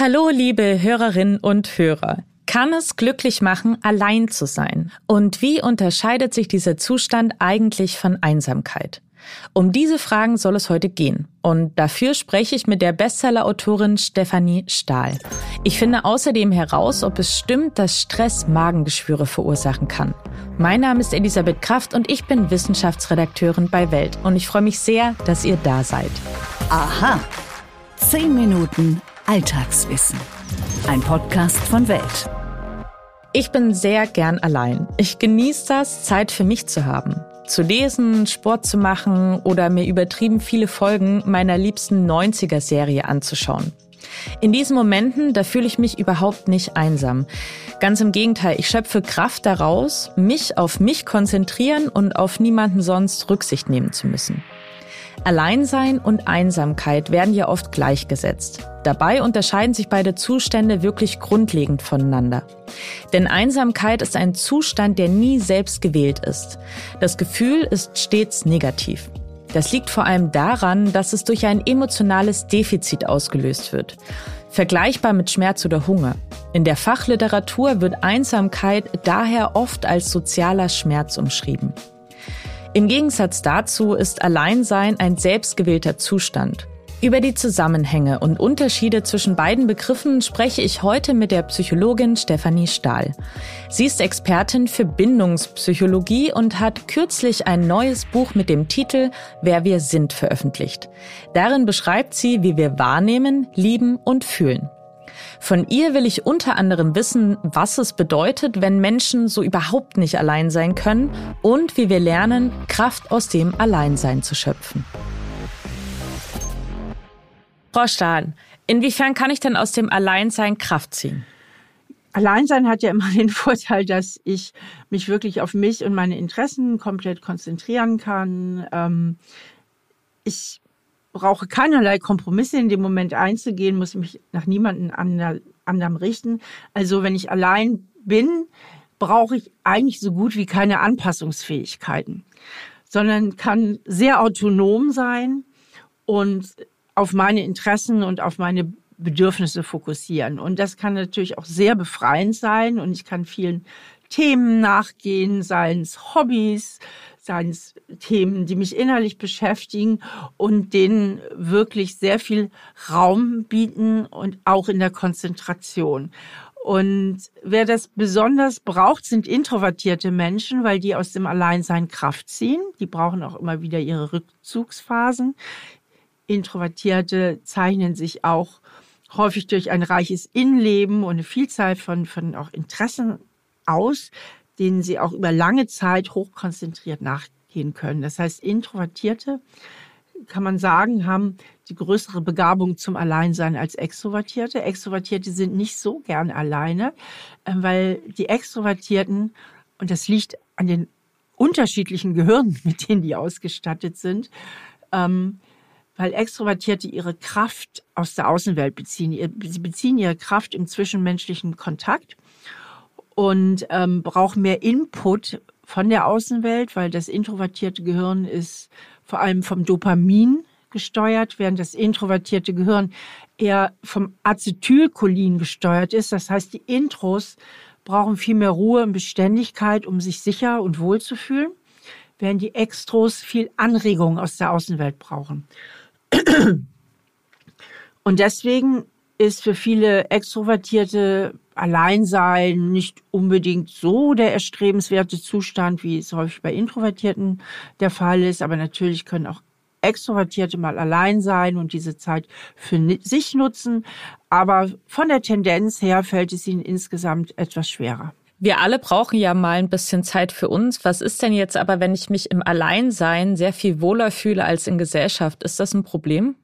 Hallo, liebe Hörerinnen und Hörer. Kann es glücklich machen, allein zu sein? Und wie unterscheidet sich dieser Zustand eigentlich von Einsamkeit? Um diese Fragen soll es heute gehen. Und dafür spreche ich mit der Bestseller-Autorin Stefanie Stahl. Ich finde außerdem heraus, ob es stimmt, dass Stress Magengeschwüre verursachen kann. Mein Name ist Elisabeth Kraft und ich bin Wissenschaftsredakteurin bei Welt. Und ich freue mich sehr, dass ihr da seid. Aha. Zehn Minuten Alltagswissen. Ein Podcast von Welt. Ich bin sehr gern allein. Ich genieße das, Zeit für mich zu haben zu lesen, Sport zu machen oder mir übertrieben viele Folgen meiner liebsten 90er-Serie anzuschauen. In diesen Momenten, da fühle ich mich überhaupt nicht einsam. Ganz im Gegenteil, ich schöpfe Kraft daraus, mich auf mich konzentrieren und auf niemanden sonst Rücksicht nehmen zu müssen. Alleinsein und Einsamkeit werden ja oft gleichgesetzt. Dabei unterscheiden sich beide Zustände wirklich grundlegend voneinander. Denn Einsamkeit ist ein Zustand, der nie selbst gewählt ist. Das Gefühl ist stets negativ. Das liegt vor allem daran, dass es durch ein emotionales Defizit ausgelöst wird. Vergleichbar mit Schmerz oder Hunger. In der Fachliteratur wird Einsamkeit daher oft als sozialer Schmerz umschrieben. Im Gegensatz dazu ist Alleinsein ein selbstgewählter Zustand. Über die Zusammenhänge und Unterschiede zwischen beiden Begriffen spreche ich heute mit der Psychologin Stefanie Stahl. Sie ist Expertin für Bindungspsychologie und hat kürzlich ein neues Buch mit dem Titel Wer wir sind veröffentlicht. Darin beschreibt sie, wie wir wahrnehmen, lieben und fühlen. Von ihr will ich unter anderem wissen, was es bedeutet, wenn Menschen so überhaupt nicht allein sein können und wie wir lernen, Kraft aus dem Alleinsein zu schöpfen. Frau Stahl, inwiefern kann ich denn aus dem Alleinsein Kraft ziehen? Alleinsein hat ja immer den Vorteil, dass ich mich wirklich auf mich und meine Interessen komplett konzentrieren kann. Ähm, ich brauche keinerlei Kompromisse in dem Moment einzugehen, muss mich nach niemandem anderem richten. Also wenn ich allein bin, brauche ich eigentlich so gut wie keine Anpassungsfähigkeiten, sondern kann sehr autonom sein und auf meine Interessen und auf meine Bedürfnisse fokussieren. Und das kann natürlich auch sehr befreiend sein und ich kann vielen Themen nachgehen, seien es Hobbys, seien es Themen, die mich innerlich beschäftigen und denen wirklich sehr viel Raum bieten und auch in der Konzentration. Und wer das besonders braucht, sind introvertierte Menschen, weil die aus dem Alleinsein Kraft ziehen. Die brauchen auch immer wieder ihre Rückzugsphasen. Introvertierte zeichnen sich auch häufig durch ein reiches Innenleben und eine Vielzahl von, von auch Interessen aus, denen sie auch über lange Zeit hochkonzentriert nachgehen können. Das heißt, Introvertierte, kann man sagen, haben die größere Begabung zum Alleinsein als Extrovertierte. Extrovertierte sind nicht so gern alleine, äh, weil die Extrovertierten, und das liegt an den unterschiedlichen Gehirnen, mit denen die ausgestattet sind, ähm, weil Extrovertierte ihre Kraft aus der Außenwelt beziehen. Sie beziehen ihre Kraft im zwischenmenschlichen Kontakt und ähm, brauchen mehr Input von der Außenwelt, weil das introvertierte Gehirn ist vor allem vom Dopamin gesteuert, während das introvertierte Gehirn eher vom Acetylcholin gesteuert ist. Das heißt, die Intros brauchen viel mehr Ruhe und Beständigkeit, um sich sicher und wohl zu fühlen, während die Extros viel Anregung aus der Außenwelt brauchen. Und deswegen ist für viele Extrovertierte Alleinsein nicht unbedingt so der erstrebenswerte Zustand, wie es häufig bei Introvertierten der Fall ist. Aber natürlich können auch Extrovertierte mal allein sein und diese Zeit für sich nutzen. Aber von der Tendenz her fällt es ihnen insgesamt etwas schwerer. Wir alle brauchen ja mal ein bisschen Zeit für uns. Was ist denn jetzt aber, wenn ich mich im Alleinsein sehr viel wohler fühle als in Gesellschaft? Ist das ein Problem?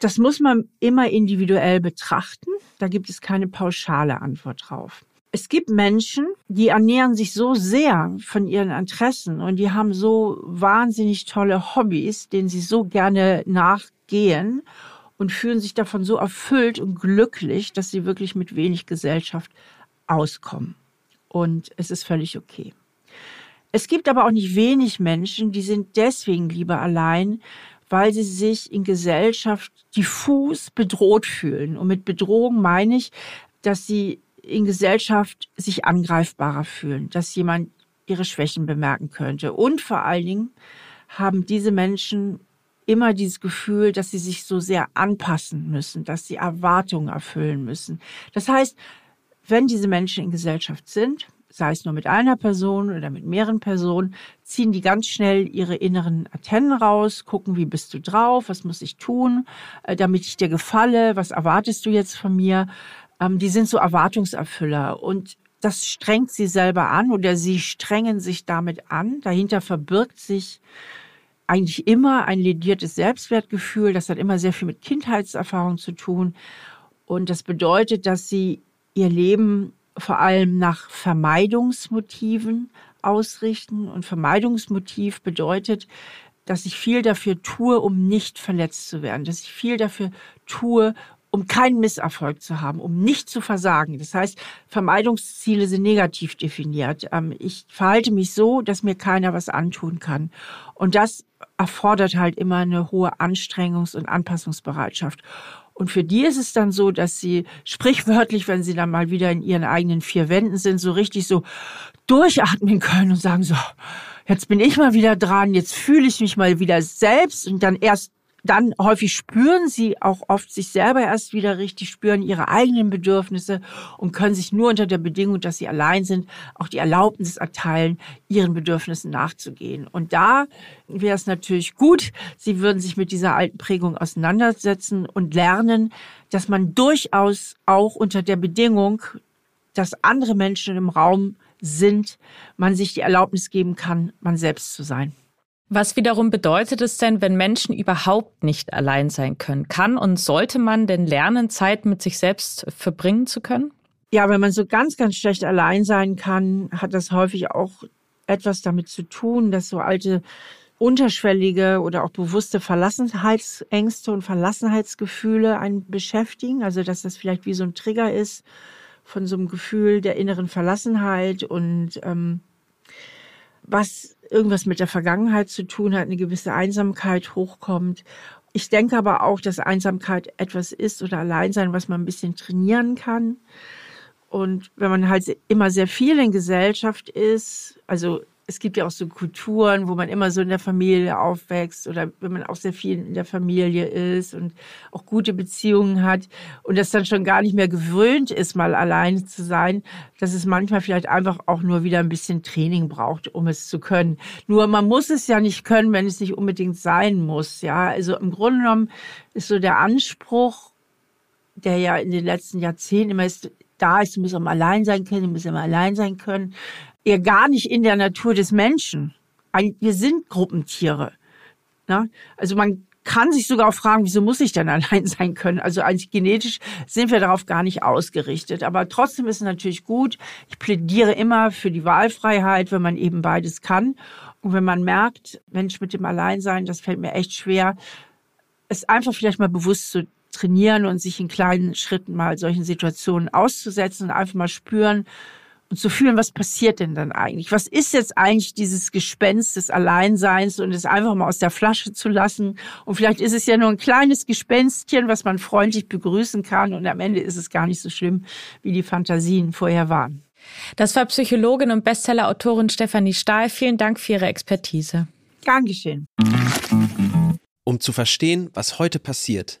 Das muss man immer individuell betrachten. Da gibt es keine pauschale Antwort drauf. Es gibt Menschen, die ernähren sich so sehr von ihren Interessen und die haben so wahnsinnig tolle Hobbys, denen sie so gerne nachgehen und fühlen sich davon so erfüllt und glücklich, dass sie wirklich mit wenig Gesellschaft auskommen. Und es ist völlig okay. Es gibt aber auch nicht wenig Menschen, die sind deswegen lieber allein, weil sie sich in Gesellschaft diffus bedroht fühlen. Und mit Bedrohung meine ich, dass sie in Gesellschaft sich angreifbarer fühlen, dass jemand ihre Schwächen bemerken könnte. Und vor allen Dingen haben diese Menschen immer dieses Gefühl, dass sie sich so sehr anpassen müssen, dass sie Erwartungen erfüllen müssen. Das heißt, wenn diese Menschen in Gesellschaft sind, sei es nur mit einer Person oder mit mehreren Personen, ziehen die ganz schnell ihre inneren Antennen raus, gucken, wie bist du drauf, was muss ich tun, äh, damit ich dir gefalle, was erwartest du jetzt von mir. Ähm, die sind so Erwartungserfüller und das strengt sie selber an oder sie strengen sich damit an. Dahinter verbirgt sich eigentlich immer ein lediertes Selbstwertgefühl. Das hat immer sehr viel mit Kindheitserfahrung zu tun. Und das bedeutet, dass sie ihr Leben vor allem nach Vermeidungsmotiven ausrichten. Und Vermeidungsmotiv bedeutet, dass ich viel dafür tue, um nicht verletzt zu werden, dass ich viel dafür tue, um keinen Misserfolg zu haben, um nicht zu versagen. Das heißt, Vermeidungsziele sind negativ definiert. Ähm, ich verhalte mich so, dass mir keiner was antun kann. Und das erfordert halt immer eine hohe Anstrengungs- und Anpassungsbereitschaft. Und für die ist es dann so, dass sie sprichwörtlich, wenn sie dann mal wieder in ihren eigenen vier Wänden sind, so richtig so durchatmen können und sagen so, jetzt bin ich mal wieder dran, jetzt fühle ich mich mal wieder selbst und dann erst dann häufig spüren sie auch oft sich selber erst wieder richtig, spüren ihre eigenen Bedürfnisse und können sich nur unter der Bedingung, dass sie allein sind, auch die Erlaubnis erteilen, ihren Bedürfnissen nachzugehen. Und da wäre es natürlich gut, sie würden sich mit dieser alten Prägung auseinandersetzen und lernen, dass man durchaus auch unter der Bedingung, dass andere Menschen im Raum sind, man sich die Erlaubnis geben kann, man selbst zu sein. Was wiederum bedeutet es denn, wenn Menschen überhaupt nicht allein sein können? Kann und sollte man denn lernen, Zeit mit sich selbst verbringen zu können? Ja, wenn man so ganz, ganz schlecht allein sein kann, hat das häufig auch etwas damit zu tun, dass so alte unterschwellige oder auch bewusste Verlassenheitsängste und Verlassenheitsgefühle einen beschäftigen. Also dass das vielleicht wie so ein Trigger ist von so einem Gefühl der inneren Verlassenheit und ähm, was irgendwas mit der Vergangenheit zu tun hat, eine gewisse Einsamkeit hochkommt. Ich denke aber auch, dass Einsamkeit etwas ist oder Alleinsein, was man ein bisschen trainieren kann. Und wenn man halt immer sehr viel in Gesellschaft ist, also es gibt ja auch so Kulturen, wo man immer so in der Familie aufwächst oder wenn man auch sehr viel in der Familie ist und auch gute Beziehungen hat und das dann schon gar nicht mehr gewöhnt ist, mal alleine zu sein, dass es manchmal vielleicht einfach auch nur wieder ein bisschen Training braucht, um es zu können. Nur man muss es ja nicht können, wenn es nicht unbedingt sein muss. Ja, also im Grunde genommen ist so der Anspruch, der ja in den letzten Jahrzehnten immer ist, da ist, du musst immer allein sein können, du musst immer allein sein können ja gar nicht in der Natur des Menschen. Wir sind Gruppentiere. Ne? Also man kann sich sogar auch fragen, wieso muss ich denn allein sein können? Also eigentlich genetisch sind wir darauf gar nicht ausgerichtet. Aber trotzdem ist es natürlich gut. Ich plädiere immer für die Wahlfreiheit, wenn man eben beides kann. Und wenn man merkt, Mensch, mit dem Alleinsein, das fällt mir echt schwer, es einfach vielleicht mal bewusst zu trainieren und sich in kleinen Schritten mal solchen Situationen auszusetzen und einfach mal spüren, und zu fühlen, was passiert denn dann eigentlich? Was ist jetzt eigentlich dieses Gespenst des Alleinseins und es einfach mal aus der Flasche zu lassen? Und vielleicht ist es ja nur ein kleines Gespenstchen, was man freundlich begrüßen kann und am Ende ist es gar nicht so schlimm, wie die Fantasien vorher waren. Das war Psychologin und Bestsellerautorin Stefanie Stahl. Vielen Dank für Ihre Expertise. Gern geschehen. Um zu verstehen, was heute passiert,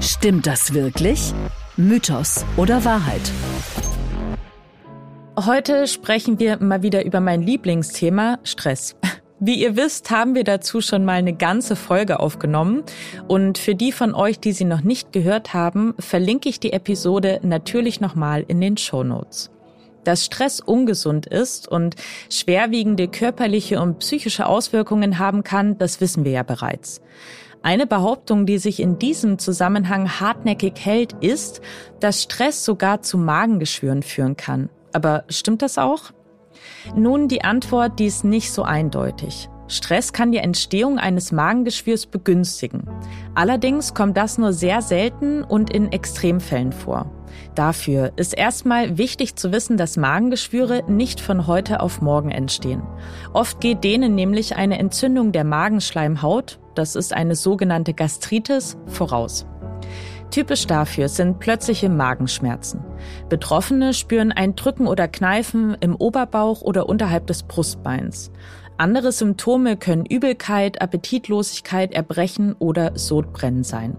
Stimmt das wirklich? Mythos oder Wahrheit? Heute sprechen wir mal wieder über mein Lieblingsthema Stress. Wie ihr wisst, haben wir dazu schon mal eine ganze Folge aufgenommen. Und für die von euch, die sie noch nicht gehört haben, verlinke ich die Episode natürlich nochmal in den Show Notes. Dass Stress ungesund ist und schwerwiegende körperliche und psychische Auswirkungen haben kann, das wissen wir ja bereits. Eine Behauptung, die sich in diesem Zusammenhang hartnäckig hält, ist, dass Stress sogar zu Magengeschwüren führen kann. Aber stimmt das auch? Nun, die Antwort, die ist nicht so eindeutig. Stress kann die Entstehung eines Magengeschwürs begünstigen. Allerdings kommt das nur sehr selten und in Extremfällen vor. Dafür ist erstmal wichtig zu wissen, dass Magengeschwüre nicht von heute auf morgen entstehen. Oft geht denen nämlich eine Entzündung der Magenschleimhaut, das ist eine sogenannte Gastritis, voraus. Typisch dafür sind plötzliche Magenschmerzen. Betroffene spüren ein Drücken oder Kneifen im Oberbauch oder unterhalb des Brustbeins. Andere Symptome können Übelkeit, Appetitlosigkeit, Erbrechen oder Sodbrennen sein.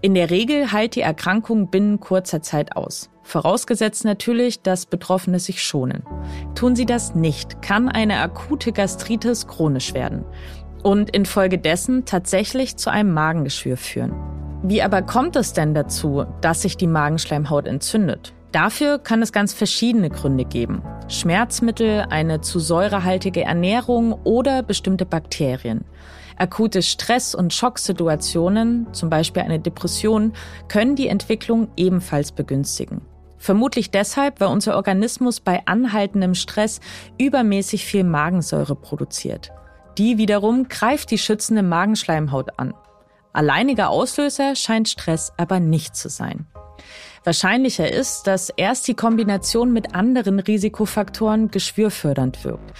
In der Regel heilt die Erkrankung binnen kurzer Zeit aus. Vorausgesetzt natürlich, dass Betroffene sich schonen. Tun sie das nicht, kann eine akute Gastritis chronisch werden und infolgedessen tatsächlich zu einem Magengeschwür führen. Wie aber kommt es denn dazu, dass sich die Magenschleimhaut entzündet? Dafür kann es ganz verschiedene Gründe geben. Schmerzmittel, eine zu säurehaltige Ernährung oder bestimmte Bakterien. Akute Stress- und Schocksituationen, zum Beispiel eine Depression, können die Entwicklung ebenfalls begünstigen. Vermutlich deshalb, weil unser Organismus bei anhaltendem Stress übermäßig viel Magensäure produziert. Die wiederum greift die schützende Magenschleimhaut an. Alleiniger Auslöser scheint Stress aber nicht zu sein. Wahrscheinlicher ist, dass erst die Kombination mit anderen Risikofaktoren geschwürfördernd wirkt.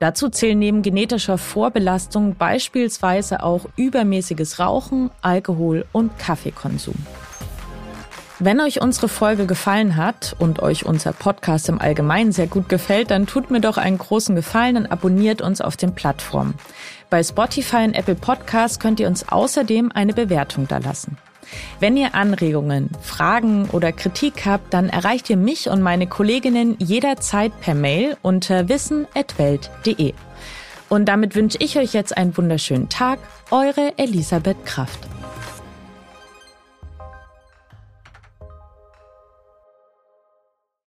Dazu zählen neben genetischer Vorbelastung beispielsweise auch übermäßiges Rauchen, Alkohol und Kaffeekonsum. Wenn euch unsere Folge gefallen hat und euch unser Podcast im Allgemeinen sehr gut gefällt, dann tut mir doch einen großen Gefallen und abonniert uns auf den Plattformen. Bei Spotify und Apple Podcasts könnt ihr uns außerdem eine Bewertung da lassen. Wenn ihr Anregungen, Fragen oder Kritik habt, dann erreicht ihr mich und meine Kolleginnen jederzeit per Mail unter wissen.welt.de. Und damit wünsche ich euch jetzt einen wunderschönen Tag. Eure Elisabeth Kraft.